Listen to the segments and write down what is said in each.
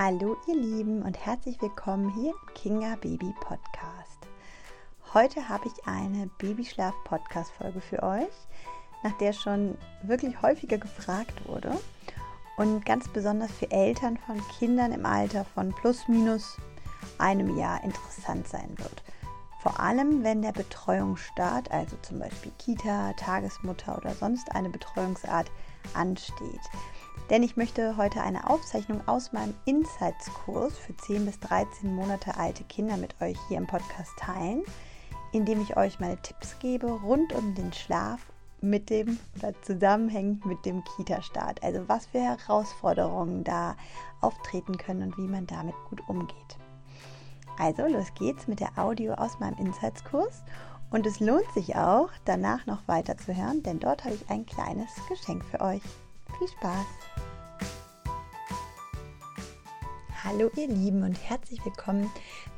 Hallo ihr Lieben und herzlich willkommen hier im Kinga Baby Podcast. Heute habe ich eine Babyschlaf Podcast Folge für euch, nach der schon wirklich häufiger gefragt wurde und ganz besonders für Eltern von Kindern im Alter von plus minus einem Jahr interessant sein wird. Vor allem, wenn der Betreuungsstart, also zum Beispiel Kita, Tagesmutter oder sonst eine Betreuungsart ansteht. Denn ich möchte heute eine Aufzeichnung aus meinem Insights-Kurs für 10 bis 13 Monate alte Kinder mit euch hier im Podcast teilen, indem ich euch meine Tipps gebe rund um den Schlaf mit dem oder zusammenhängend mit dem Kita-Start. Also was für Herausforderungen da auftreten können und wie man damit gut umgeht. Also los geht's mit der Audio aus meinem Insights-Kurs und es lohnt sich auch, danach noch weiter zu hören, denn dort habe ich ein kleines Geschenk für euch. Viel Spaß! Hallo ihr Lieben und herzlich willkommen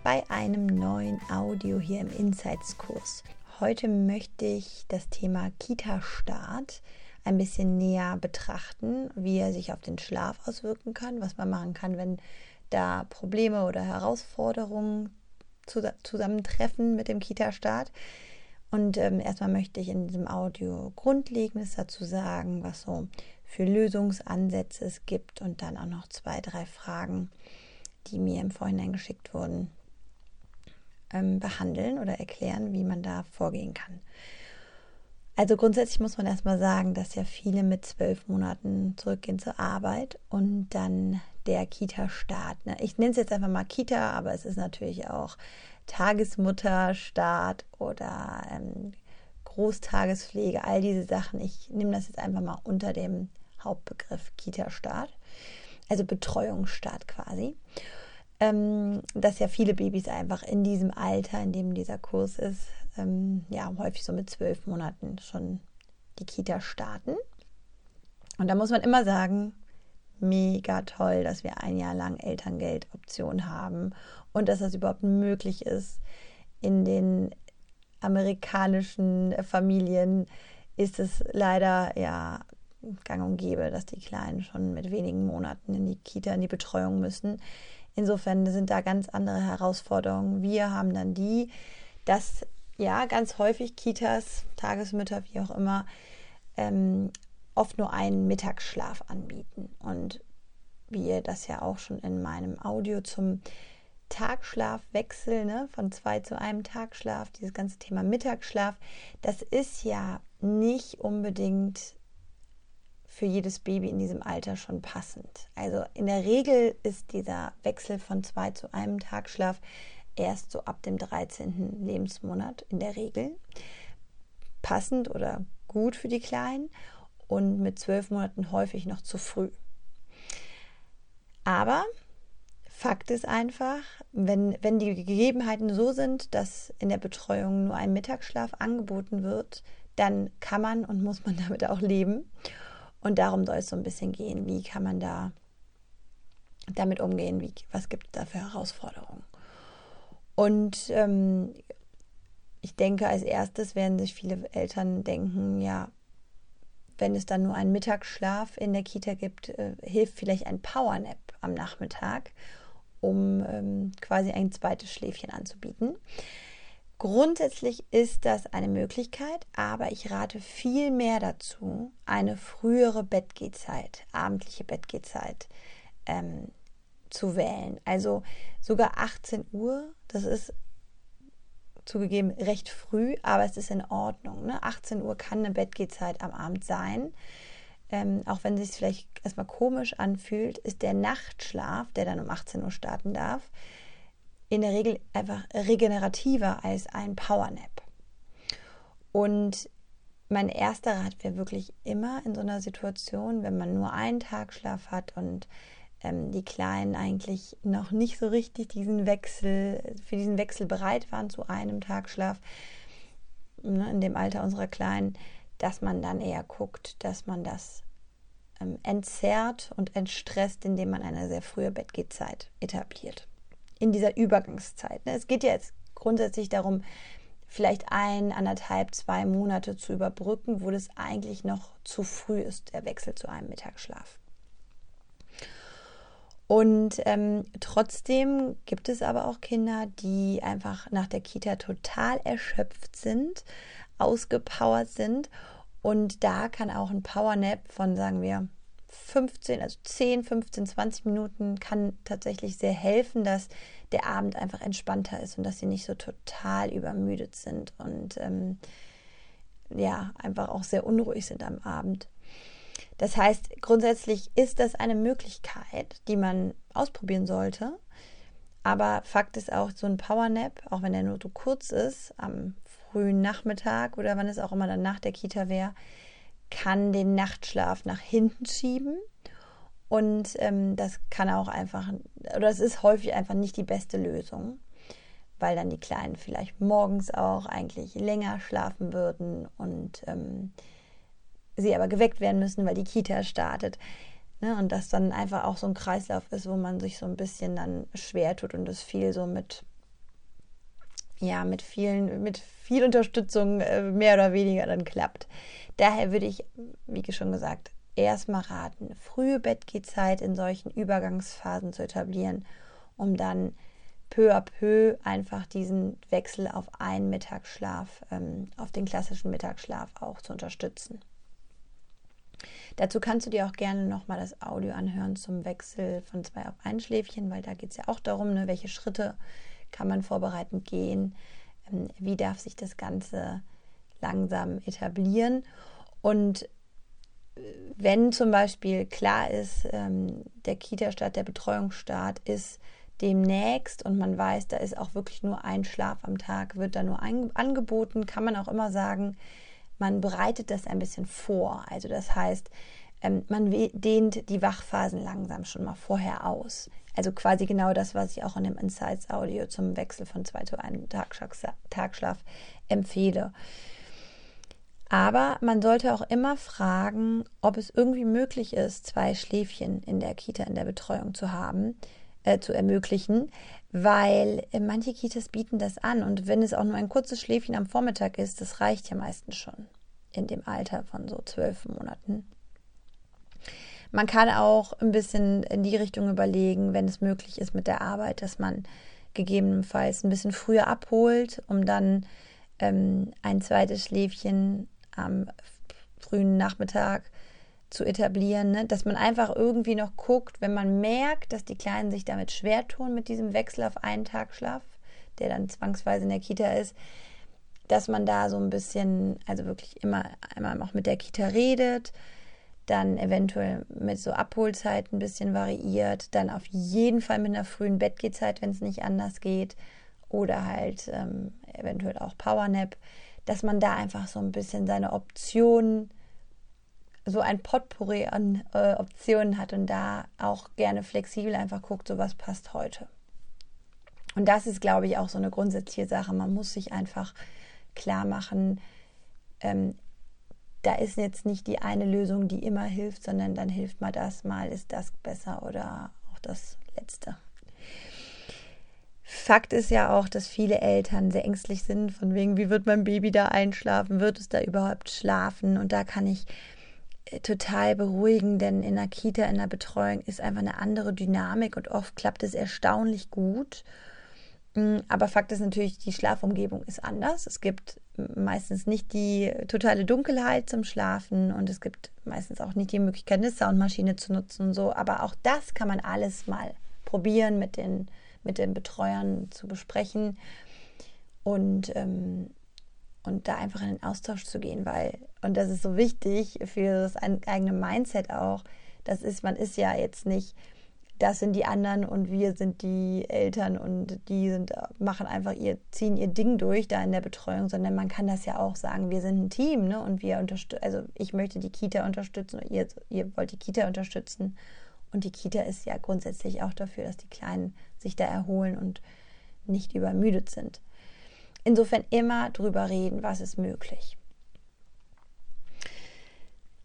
bei einem neuen Audio hier im Insights-Kurs. Heute möchte ich das Thema Kita-Start ein bisschen näher betrachten, wie er sich auf den Schlaf auswirken kann, was man machen kann, wenn da Probleme oder Herausforderungen zusammentreffen mit dem Kita-Start. Und ähm, erstmal möchte ich in diesem Audio Grundlegendes dazu sagen, was so für Lösungsansätze es gibt und dann auch noch zwei, drei Fragen, die mir im Vorhinein geschickt wurden, ähm, behandeln oder erklären, wie man da vorgehen kann. Also grundsätzlich muss man erstmal sagen, dass ja viele mit zwölf Monaten zurückgehen zur Arbeit und dann der Kita-Start. Ne? Ich nenne es jetzt einfach mal Kita, aber es ist natürlich auch Tagesmutterstart oder ähm, Großtagespflege, all diese Sachen. Ich nehme das jetzt einfach mal unter dem Hauptbegriff Kita-Start also Betreuungsstart quasi. Ähm, dass ja viele Babys einfach in diesem Alter, in dem dieser Kurs ist, ähm, ja, häufig so mit zwölf Monaten schon die Kita starten. Und da muss man immer sagen, mega toll, dass wir ein Jahr lang Elterngeldoption haben und dass das überhaupt möglich ist. In den amerikanischen Familien ist es leider ja gang und gäbe, dass die Kleinen schon mit wenigen Monaten in die Kita, in die Betreuung müssen. Insofern sind da ganz andere Herausforderungen. Wir haben dann die, dass ja ganz häufig Kitas, Tagesmütter, wie auch immer, ähm, oft nur einen Mittagsschlaf anbieten. Und wie ihr das ja auch schon in meinem Audio zum Tagschlafwechsel ne, von zwei zu einem Tagschlaf, dieses ganze Thema Mittagsschlaf, das ist ja nicht unbedingt für jedes Baby in diesem Alter schon passend. Also in der Regel ist dieser Wechsel von zwei zu einem Tagschlaf erst so ab dem 13. Lebensmonat in der Regel passend oder gut für die Kleinen und mit zwölf Monaten häufig noch zu früh. Aber Fakt ist einfach, wenn, wenn die Gegebenheiten so sind, dass in der Betreuung nur ein Mittagsschlaf angeboten wird, dann kann man und muss man damit auch leben. Und darum soll es so ein bisschen gehen. Wie kann man da damit umgehen? Wie, was gibt es da für Herausforderungen? Und ähm, ich denke, als erstes werden sich viele Eltern denken, ja, wenn es dann nur einen Mittagsschlaf in der Kita gibt, äh, hilft vielleicht ein Powernap am Nachmittag, um ähm, quasi ein zweites Schläfchen anzubieten. Grundsätzlich ist das eine Möglichkeit, aber ich rate viel mehr dazu, eine frühere Bettgehzeit, abendliche Bettgehzeit ähm, zu wählen. Also sogar 18 Uhr, das ist zugegeben recht früh, aber es ist in Ordnung. Ne? 18 Uhr kann eine Bettgehzeit am Abend sein. Ähm, auch wenn es sich vielleicht erstmal komisch anfühlt, ist der Nachtschlaf, der dann um 18 Uhr starten darf, in der Regel einfach regenerativer als ein Powernap. Und mein erster Rat wäre wirklich immer in so einer Situation, wenn man nur einen Tagschlaf hat und ähm, die Kleinen eigentlich noch nicht so richtig diesen Wechsel, für diesen Wechsel bereit waren zu einem Tagschlaf, ne, in dem Alter unserer Kleinen, dass man dann eher guckt, dass man das ähm, entzerrt und entstresst, indem man eine sehr frühe Bettgehzeit etabliert in dieser Übergangszeit. Ne? Es geht ja jetzt grundsätzlich darum, vielleicht ein, anderthalb, zwei Monate zu überbrücken, wo das eigentlich noch zu früh ist, der Wechsel zu einem Mittagsschlaf. Und ähm, trotzdem gibt es aber auch Kinder, die einfach nach der Kita total erschöpft sind, ausgepowert sind. Und da kann auch ein Powernap von, sagen wir, 15, also 10, 15, 20 Minuten kann tatsächlich sehr helfen, dass der Abend einfach entspannter ist und dass sie nicht so total übermüdet sind und ähm, ja, einfach auch sehr unruhig sind am Abend. Das heißt, grundsätzlich ist das eine Möglichkeit, die man ausprobieren sollte. Aber Fakt ist auch, so ein Powernap, auch wenn der nur so kurz ist, am frühen Nachmittag oder wann es auch immer dann nach der Kita wäre, kann den Nachtschlaf nach hinten schieben. Und ähm, das kann auch einfach, oder es ist häufig einfach nicht die beste Lösung, weil dann die Kleinen vielleicht morgens auch eigentlich länger schlafen würden und ähm, sie aber geweckt werden müssen, weil die Kita startet. Ne? Und das dann einfach auch so ein Kreislauf ist, wo man sich so ein bisschen dann schwer tut und es viel so mit, ja, mit vielen, mit viel Unterstützung äh, mehr oder weniger dann klappt. Daher würde ich, wie schon gesagt, erstmal raten, frühe Bettgehzeit in solchen Übergangsphasen zu etablieren, um dann peu à peu einfach diesen Wechsel auf einen Mittagsschlaf, ähm, auf den klassischen Mittagsschlaf auch zu unterstützen. Dazu kannst du dir auch gerne nochmal das Audio anhören zum Wechsel von zwei auf ein Schläfchen, weil da geht es ja auch darum, ne, welche Schritte kann man vorbereitend gehen, ähm, wie darf sich das Ganze langsam etablieren. Und äh, wenn zum Beispiel klar ist, ähm, der Kita-Start, der Betreuungsstart ist demnächst und man weiß, da ist auch wirklich nur ein Schlaf am Tag, wird da nur angeboten, kann man auch immer sagen, man bereitet das ein bisschen vor. Also das heißt, ähm, man dehnt die Wachphasen langsam schon mal vorher aus. Also quasi genau das, was ich auch in dem Insights Audio zum Wechsel von zwei zu einem Tagschlaf empfehle. Aber man sollte auch immer fragen, ob es irgendwie möglich ist, zwei Schläfchen in der Kita in der Betreuung zu haben, äh, zu ermöglichen, weil äh, manche Kitas bieten das an und wenn es auch nur ein kurzes Schläfchen am Vormittag ist, das reicht ja meistens schon in dem Alter von so zwölf Monaten. Man kann auch ein bisschen in die Richtung überlegen, wenn es möglich ist mit der Arbeit, dass man gegebenenfalls ein bisschen früher abholt, um dann ähm, ein zweites Schläfchen am frühen Nachmittag zu etablieren, ne? dass man einfach irgendwie noch guckt, wenn man merkt, dass die Kleinen sich damit schwer tun mit diesem Wechsel auf einen Tag Schlaf, der dann zwangsweise in der Kita ist, dass man da so ein bisschen, also wirklich immer einmal auch mit der Kita redet, dann eventuell mit so Abholzeit ein bisschen variiert, dann auf jeden Fall mit einer frühen Bettgehzeit, wenn es nicht anders geht, oder halt ähm, eventuell auch Powernap, dass man da einfach so ein bisschen seine Optionen, so ein Potpourri an äh, Optionen hat und da auch gerne flexibel einfach guckt, so was passt heute. Und das ist, glaube ich, auch so eine grundsätzliche Sache. Man muss sich einfach klar machen, ähm, da ist jetzt nicht die eine Lösung, die immer hilft, sondern dann hilft mal das, mal ist das besser oder auch das letzte. Fakt ist ja auch, dass viele Eltern sehr ängstlich sind, von wegen, wie wird mein Baby da einschlafen, wird es da überhaupt schlafen? Und da kann ich äh, total beruhigen, denn in der Kita, in der Betreuung ist einfach eine andere Dynamik und oft klappt es erstaunlich gut. Mm, aber Fakt ist natürlich, die Schlafumgebung ist anders. Es gibt meistens nicht die totale Dunkelheit zum Schlafen und es gibt meistens auch nicht die Möglichkeit, eine Soundmaschine zu nutzen und so. Aber auch das kann man alles mal probieren, mit den, mit den Betreuern zu besprechen und, ähm, und da einfach in den Austausch zu gehen, weil, und das ist so wichtig für das eigene Mindset auch, das ist, man ist ja jetzt nicht das sind die anderen und wir sind die Eltern und die sind, machen einfach ihr, ziehen ihr Ding durch da in der Betreuung, sondern man kann das ja auch sagen, wir sind ein Team, ne? Und wir unterstützen, also ich möchte die Kita unterstützen, ihr, ihr wollt die Kita unterstützen. Und die Kita ist ja grundsätzlich auch dafür, dass die Kleinen sich da erholen und nicht übermüdet sind. Insofern immer drüber reden, was ist möglich.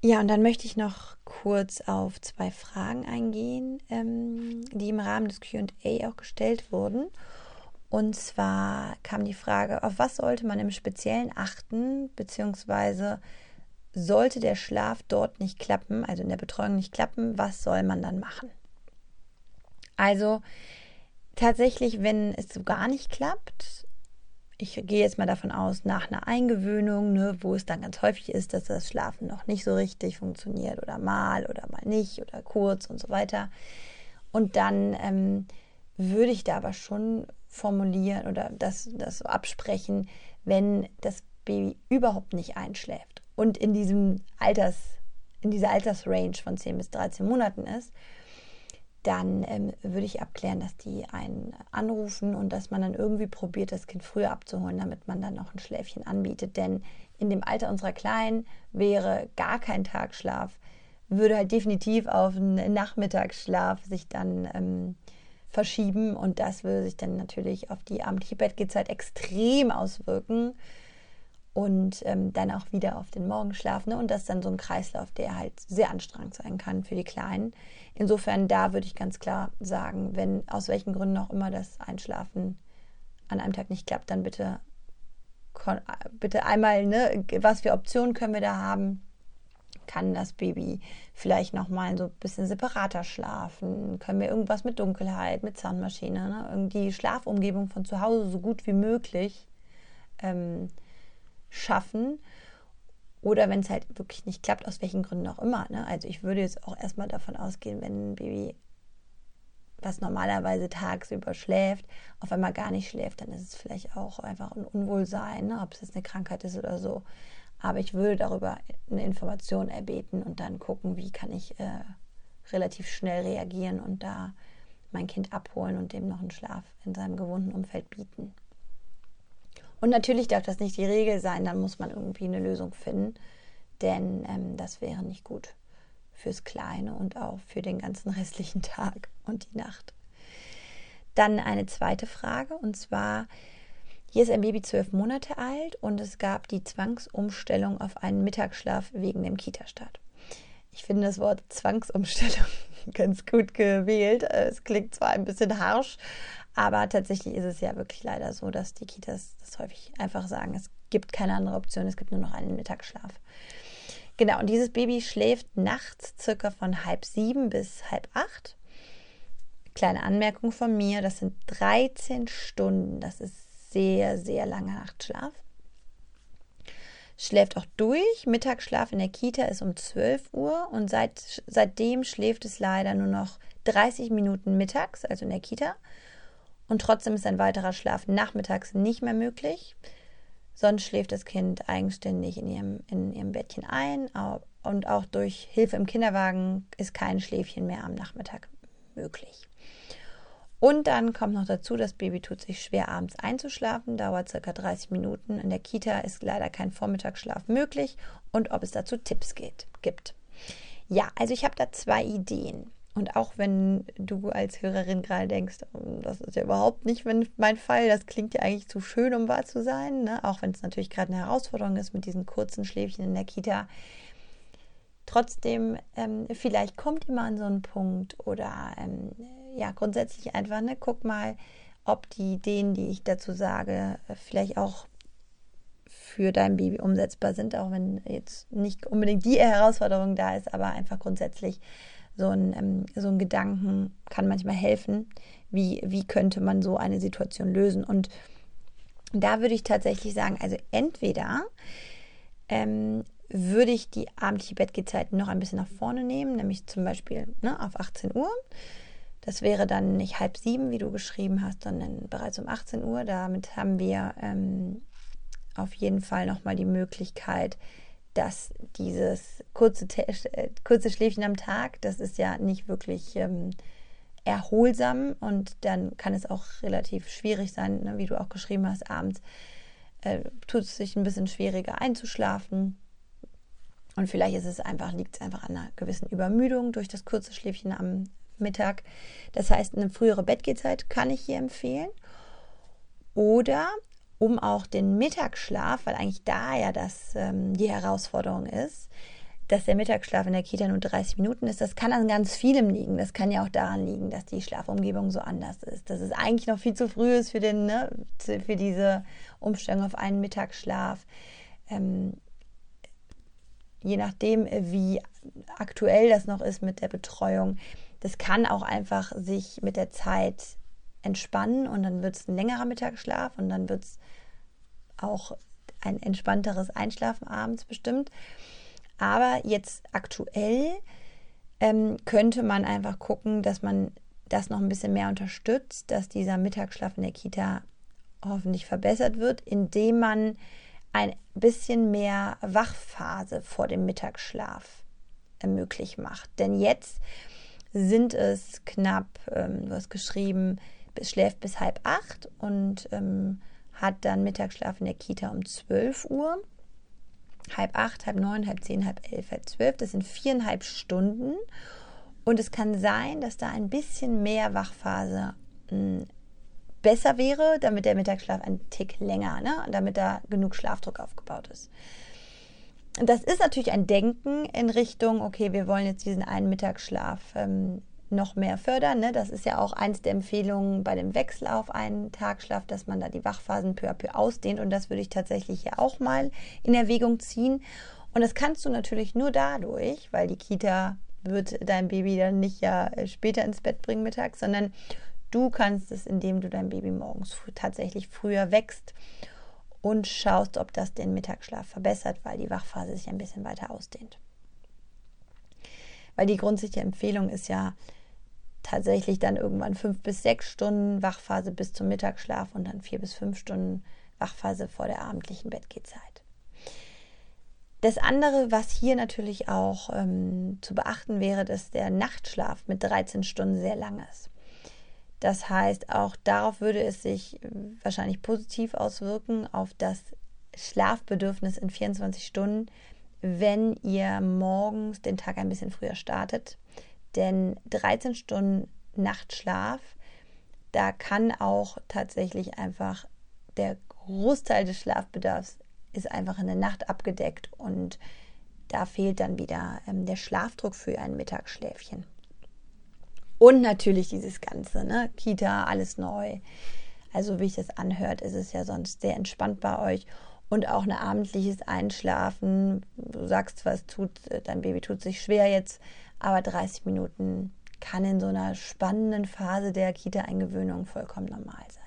Ja, und dann möchte ich noch kurz auf zwei Fragen eingehen, ähm, die im Rahmen des QA auch gestellt wurden. Und zwar kam die Frage, auf was sollte man im Speziellen achten, beziehungsweise sollte der Schlaf dort nicht klappen, also in der Betreuung nicht klappen, was soll man dann machen? Also tatsächlich, wenn es so gar nicht klappt, ich gehe jetzt mal davon aus, nach einer Eingewöhnung, ne, wo es dann ganz häufig ist, dass das Schlafen noch nicht so richtig funktioniert oder mal oder mal nicht oder kurz und so weiter. Und dann ähm, würde ich da aber schon formulieren oder das, das so absprechen, wenn das Baby überhaupt nicht einschläft und in diesem Alters, in dieser Altersrange von 10 bis 13 Monaten ist, dann ähm, würde ich abklären, dass die einen anrufen und dass man dann irgendwie probiert, das Kind früher abzuholen, damit man dann noch ein Schläfchen anbietet. Denn in dem Alter unserer Kleinen wäre gar kein Tagschlaf, würde halt definitiv auf einen Nachmittagsschlaf sich dann ähm, verschieben und das würde sich dann natürlich auf die abendliche Bettgehzeit extrem auswirken und ähm, dann auch wieder auf den Morgenschlaf. Ne? Und das ist dann so ein Kreislauf, der halt sehr anstrengend sein kann für die Kleinen. Insofern, da würde ich ganz klar sagen, wenn aus welchen Gründen auch immer das Einschlafen an einem Tag nicht klappt, dann bitte, bitte einmal, ne, was für Optionen können wir da haben? Kann das Baby vielleicht nochmal so ein bisschen separater schlafen? Können wir irgendwas mit Dunkelheit, mit Zahnmaschine, ne? irgendwie Schlafumgebung von zu Hause so gut wie möglich ähm, schaffen. Oder wenn es halt wirklich nicht klappt, aus welchen Gründen auch immer. Ne? Also ich würde jetzt auch erstmal davon ausgehen, wenn ein Baby, was normalerweise tagsüber schläft, auf einmal gar nicht schläft, dann ist es vielleicht auch einfach ein Unwohlsein, ne? ob es jetzt eine Krankheit ist oder so. Aber ich würde darüber eine Information erbeten und dann gucken, wie kann ich äh, relativ schnell reagieren und da mein Kind abholen und dem noch einen Schlaf in seinem gewohnten Umfeld bieten. Und natürlich darf das nicht die Regel sein, dann muss man irgendwie eine Lösung finden, denn ähm, das wäre nicht gut fürs Kleine und auch für den ganzen restlichen Tag und die Nacht. Dann eine zweite Frage und zwar, hier ist ein Baby zwölf Monate alt und es gab die Zwangsumstellung auf einen Mittagsschlaf wegen dem Kita-Start. Ich finde das Wort Zwangsumstellung ganz gut gewählt. Es klingt zwar ein bisschen harsch, aber tatsächlich ist es ja wirklich leider so, dass die Kitas das häufig einfach sagen, es gibt keine andere Option, es gibt nur noch einen Mittagsschlaf. Genau, und dieses Baby schläft nachts circa von halb sieben bis halb acht. Kleine Anmerkung von mir, das sind 13 Stunden. Das ist sehr, sehr langer Nachtschlaf. Schläft auch durch. Mittagsschlaf in der Kita ist um 12 Uhr und seit, seitdem schläft es leider nur noch 30 Minuten mittags, also in der Kita. Und trotzdem ist ein weiterer Schlaf nachmittags nicht mehr möglich. Sonst schläft das Kind eigenständig in ihrem, in ihrem Bettchen ein. Und auch durch Hilfe im Kinderwagen ist kein Schläfchen mehr am Nachmittag möglich. Und dann kommt noch dazu, das Baby tut sich schwer, abends einzuschlafen, dauert circa 30 Minuten. In der Kita ist leider kein Vormittagsschlaf möglich und ob es dazu Tipps geht, gibt. Ja, also ich habe da zwei Ideen. Und auch wenn du als Hörerin gerade denkst, oh, das ist ja überhaupt nicht mein Fall, das klingt ja eigentlich zu schön, um wahr zu sein, ne? auch wenn es natürlich gerade eine Herausforderung ist mit diesen kurzen Schläfchen in der Kita. Trotzdem, ähm, vielleicht kommt immer an so einen Punkt oder ähm, ja, grundsätzlich einfach, ne, guck mal, ob die Ideen, die ich dazu sage, vielleicht auch für dein Baby umsetzbar sind, auch wenn jetzt nicht unbedingt die Herausforderung da ist, aber einfach grundsätzlich so ein, ähm, so ein Gedanken kann manchmal helfen, wie, wie könnte man so eine Situation lösen. Und da würde ich tatsächlich sagen, also entweder ähm, würde ich die abendliche Bettgehzeit noch ein bisschen nach vorne nehmen, nämlich zum Beispiel ne, auf 18 Uhr. Das wäre dann nicht halb sieben, wie du geschrieben hast, sondern bereits um 18 Uhr. Damit haben wir ähm, auf jeden Fall nochmal die Möglichkeit, dass dieses kurze, kurze Schläfchen am Tag, das ist ja nicht wirklich ähm, erholsam und dann kann es auch relativ schwierig sein, ne, wie du auch geschrieben hast, abends äh, tut es sich ein bisschen schwieriger einzuschlafen. Und vielleicht ist es einfach, liegt es einfach an einer gewissen Übermüdung durch das kurze Schläfchen am Mittag. Das heißt, eine frühere Bettgehzeit kann ich hier empfehlen. Oder um auch den Mittagsschlaf, weil eigentlich da ja das ähm, die Herausforderung ist, dass der Mittagsschlaf in der Kita nur 30 Minuten ist, das kann an ganz vielem liegen. Das kann ja auch daran liegen, dass die Schlafumgebung so anders ist. Dass es eigentlich noch viel zu früh ist für, den, ne, für diese Umstellung auf einen Mittagsschlaf. Ähm, je nachdem, wie aktuell das noch ist mit der Betreuung, Das kann auch einfach sich mit der Zeit entspannen und dann wird es ein längerer Mittagsschlaf und dann wird es auch ein entspannteres Einschlafen abends bestimmt. Aber jetzt aktuell ähm, könnte man einfach gucken, dass man das noch ein bisschen mehr unterstützt, dass dieser Mittagsschlaf in der Kita hoffentlich verbessert wird, indem man ein bisschen mehr Wachphase vor dem Mittagsschlaf möglich macht. Denn jetzt sind es knapp, ähm, du hast geschrieben, schläft bis halb acht und ähm, hat dann Mittagsschlaf in der Kita um 12 Uhr. Halb acht, halb neun, halb zehn, halb elf, halb zwölf. Das sind viereinhalb Stunden. Und es kann sein, dass da ein bisschen mehr Wachphase mh, hm, besser wäre, damit der Mittagsschlaf ein Tick länger, ne? damit da genug Schlafdruck aufgebaut ist. Das ist natürlich ein Denken in Richtung, okay, wir wollen jetzt diesen einen Mittagsschlaf ähm, noch mehr fördern. Ne? Das ist ja auch eins der Empfehlungen bei dem Wechsel auf einen Tagschlaf, dass man da die Wachphasen peu à peu ausdehnt. Und das würde ich tatsächlich ja auch mal in Erwägung ziehen. Und das kannst du natürlich nur dadurch, weil die Kita wird dein Baby dann nicht ja äh, später ins Bett bringen mittags, sondern du kannst es, indem du dein Baby morgens tatsächlich früher wächst und schaust, ob das den Mittagsschlaf verbessert, weil die Wachphase sich ein bisschen weiter ausdehnt. Weil die grundsätzliche Empfehlung ist ja tatsächlich dann irgendwann fünf bis sechs Stunden Wachphase bis zum Mittagsschlaf und dann vier bis fünf Stunden Wachphase vor der abendlichen Bettgehzeit. Das andere, was hier natürlich auch ähm, zu beachten wäre, dass der Nachtschlaf mit 13 Stunden sehr lang ist. Das heißt, auch darauf würde es sich wahrscheinlich positiv auswirken, auf das Schlafbedürfnis in 24 Stunden, wenn ihr morgens den Tag ein bisschen früher startet. Denn 13 Stunden Nachtschlaf, da kann auch tatsächlich einfach der Großteil des Schlafbedarfs ist einfach in der Nacht abgedeckt und da fehlt dann wieder ähm, der Schlafdruck für ein Mittagsschläfchen. Und natürlich dieses Ganze, ne? Kita, alles neu. Also wie ich das anhört, ist es ja sonst sehr entspannt bei euch und auch ein abendliches Einschlafen. Du sagst zwar, es tut, dein Baby tut sich schwer jetzt, aber 30 Minuten kann in so einer spannenden Phase der Kita-Eingewöhnung vollkommen normal sein.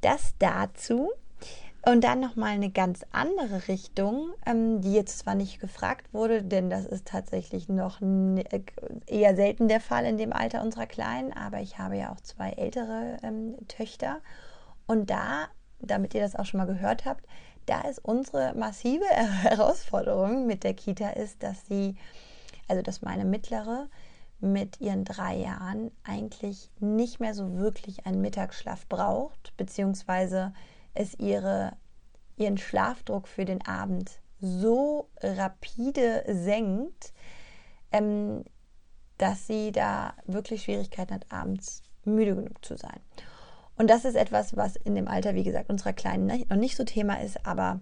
Das dazu. Und dann nochmal eine ganz andere Richtung, ähm, die jetzt zwar nicht gefragt wurde, denn das ist tatsächlich noch äh, eher selten der Fall in dem Alter unserer Kleinen, aber ich habe ja auch zwei ältere ähm, Töchter. Und da damit ihr das auch schon mal gehört habt, da ist unsere massive Herausforderung mit der Kita ist, dass sie, also dass meine mittlere mit ihren drei Jahren eigentlich nicht mehr so wirklich einen Mittagsschlaf braucht, beziehungsweise es ihre, ihren Schlafdruck für den Abend so rapide senkt, ähm, dass sie da wirklich Schwierigkeiten hat, abends müde genug zu sein. Und das ist etwas, was in dem Alter, wie gesagt, unserer Kleinen noch nicht so Thema ist, aber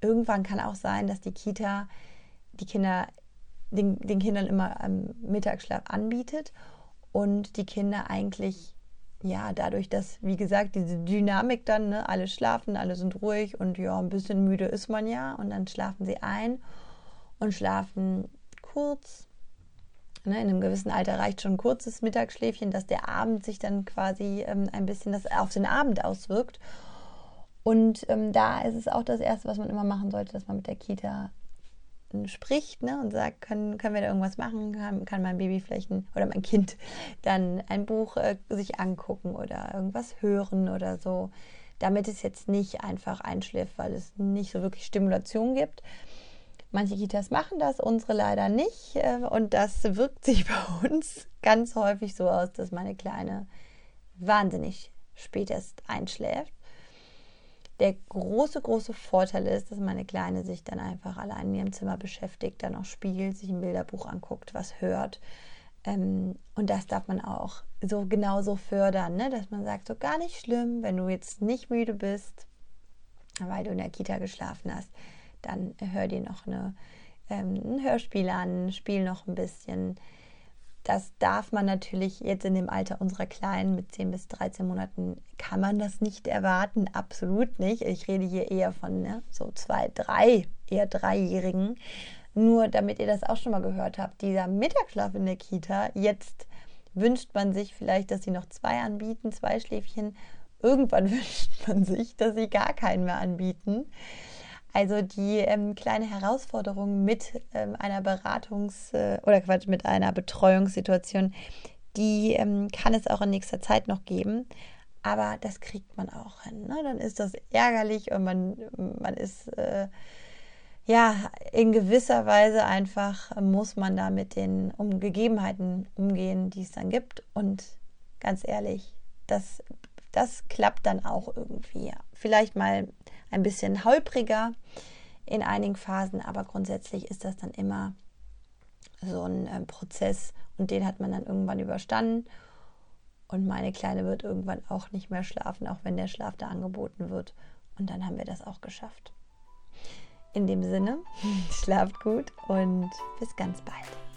irgendwann kann auch sein, dass die Kita die Kinder den, den Kindern immer am Mittagsschlaf anbietet und die Kinder eigentlich ja, dadurch, dass, wie gesagt, diese Dynamik dann, ne, alle schlafen, alle sind ruhig und ja, ein bisschen müde ist man ja und dann schlafen sie ein und schlafen kurz, in einem gewissen Alter reicht schon ein kurzes Mittagsschläfchen, dass der Abend sich dann quasi ähm, ein bisschen das auf den Abend auswirkt. Und ähm, da ist es auch das Erste, was man immer machen sollte, dass man mit der Kita äh, spricht ne, und sagt, können, können wir da irgendwas machen? Kann, kann mein Baby vielleicht ein, oder mein Kind dann ein Buch äh, sich angucken oder irgendwas hören oder so, damit es jetzt nicht einfach einschläft, weil es nicht so wirklich Stimulation gibt. Manche Kitas machen das, unsere leider nicht. Äh, und das wirkt sich bei uns ganz häufig so aus, dass meine Kleine wahnsinnig spät einschläft. Der große, große Vorteil ist, dass meine Kleine sich dann einfach allein in ihrem Zimmer beschäftigt, dann auch spielt, sich ein Bilderbuch anguckt, was hört. Ähm, und das darf man auch so genauso fördern, ne? dass man sagt, so gar nicht schlimm, wenn du jetzt nicht müde bist, weil du in der Kita geschlafen hast dann hör dir noch eine, ähm, ein Hörspiel an, spiel noch ein bisschen. Das darf man natürlich jetzt in dem Alter unserer Kleinen mit 10 bis 13 Monaten, kann man das nicht erwarten, absolut nicht. Ich rede hier eher von ne, so zwei, drei, eher Dreijährigen. Nur damit ihr das auch schon mal gehört habt, dieser Mittagsschlaf in der Kita, jetzt wünscht man sich vielleicht, dass sie noch zwei anbieten, zwei Schläfchen. Irgendwann wünscht man sich, dass sie gar keinen mehr anbieten. Also die ähm, kleine Herausforderung mit ähm, einer Beratungs- äh, oder Quatsch, mit einer Betreuungssituation, die ähm, kann es auch in nächster Zeit noch geben. Aber das kriegt man auch hin. Ne? Dann ist das ärgerlich und man, man ist äh, ja in gewisser Weise einfach, muss man da mit den um Gegebenheiten umgehen, die es dann gibt. Und ganz ehrlich, das, das klappt dann auch irgendwie. Vielleicht mal ein bisschen holpriger in einigen Phasen, aber grundsätzlich ist das dann immer so ein äh, Prozess und den hat man dann irgendwann überstanden. Und meine Kleine wird irgendwann auch nicht mehr schlafen, auch wenn der Schlaf da angeboten wird. Und dann haben wir das auch geschafft. In dem Sinne, schlaft gut und bis ganz bald.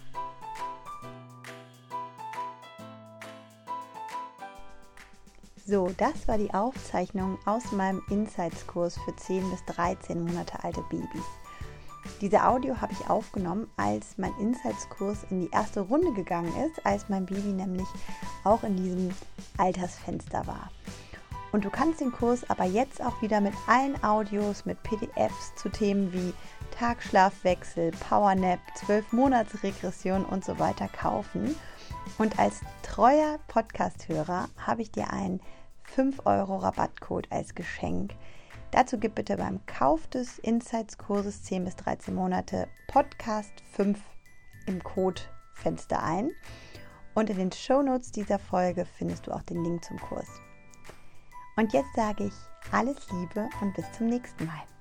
So, das war die Aufzeichnung aus meinem Insights-Kurs für 10 bis 13 Monate alte Babys. Diese Audio habe ich aufgenommen, als mein Insights-Kurs in die erste Runde gegangen ist, als mein Baby nämlich auch in diesem Altersfenster war. Und du kannst den Kurs aber jetzt auch wieder mit allen Audios, mit PDFs zu Themen wie Tagschlafwechsel, Powernap, 12 Monats Regression und so weiter kaufen. Und als treuer Podcast-Hörer habe ich dir einen 5 Euro Rabattcode als Geschenk Dazu gib bitte beim Kauf des Insights-Kurses 10 bis 13 Monate Podcast 5 im Code-Fenster ein. Und in den Shownotes dieser Folge findest du auch den Link zum Kurs. Und jetzt sage ich alles Liebe und bis zum nächsten Mal.